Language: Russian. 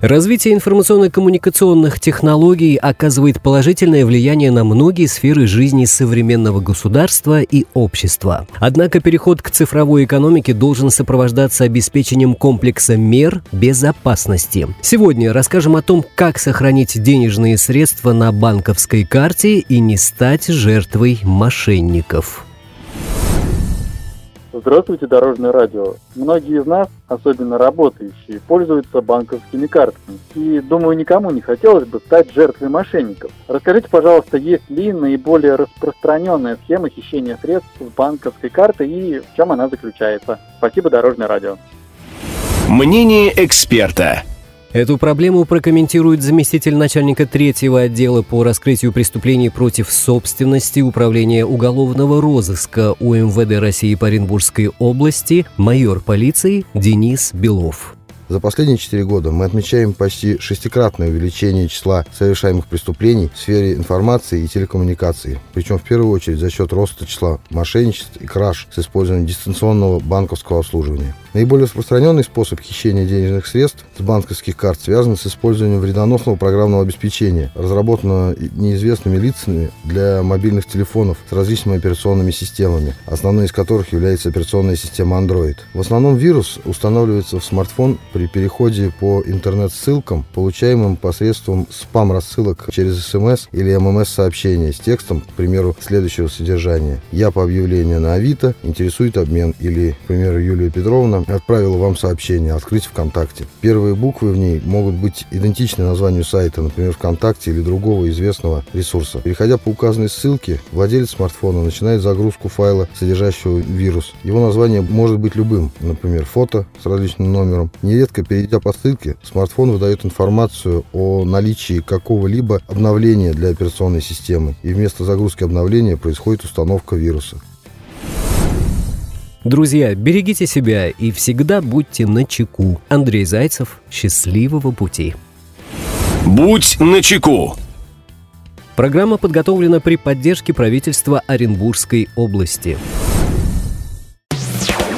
Развитие информационно-коммуникационных технологий оказывает положительное влияние на многие сферы жизни современного государства и общества. Однако переход к цифровой экономике должен сопровождаться обеспечением комплекса мер безопасности. Сегодня расскажем о том, как сохранить денежные средства на банковской карте и не стать жертвой мошенников. Здравствуйте, Дорожное радио. Многие из нас, особенно работающие, пользуются банковскими картами. И, думаю, никому не хотелось бы стать жертвой мошенников. Расскажите, пожалуйста, есть ли наиболее распространенная схема хищения средств с банковской карты и в чем она заключается? Спасибо, Дорожное радио. Мнение эксперта. Эту проблему прокомментирует заместитель начальника третьего отдела по раскрытию преступлений против собственности Управления уголовного розыска УМВД России по Оренбургской области майор полиции Денис Белов. За последние четыре года мы отмечаем почти шестикратное увеличение числа совершаемых преступлений в сфере информации и телекоммуникаций, причем в первую очередь за счет роста числа мошенничеств и краж с использованием дистанционного банковского обслуживания. Наиболее распространенный способ хищения денежных средств с банковских карт связан с использованием вредоносного программного обеспечения, разработанного неизвестными лицами для мобильных телефонов с различными операционными системами, основной из которых является операционная система Android. В основном вирус устанавливается в смартфон при переходе по интернет-ссылкам, получаемым посредством спам-рассылок через смс или ММС-сообщения с текстом, к примеру, следующего содержания. «Я по объявлению на Авито, интересует обмен» или, к примеру, Юлия Петровна отправила вам сообщение «Открыть ВКонтакте». Первые буквы в ней могут быть идентичны названию сайта, например, ВКонтакте или другого известного ресурса. Переходя по указанной ссылке, владелец смартфона начинает загрузку файла, содержащего вирус. Его название может быть любым, например, фото с различным номером. Нередко перейдя по ссылке, смартфон выдает информацию о наличии какого-либо обновления для операционной системы, и вместо загрузки обновления происходит установка вируса. Друзья, берегите себя и всегда будьте на чеку. Андрей Зайцев, счастливого пути. Будь на чеку. Программа подготовлена при поддержке правительства Оренбургской области.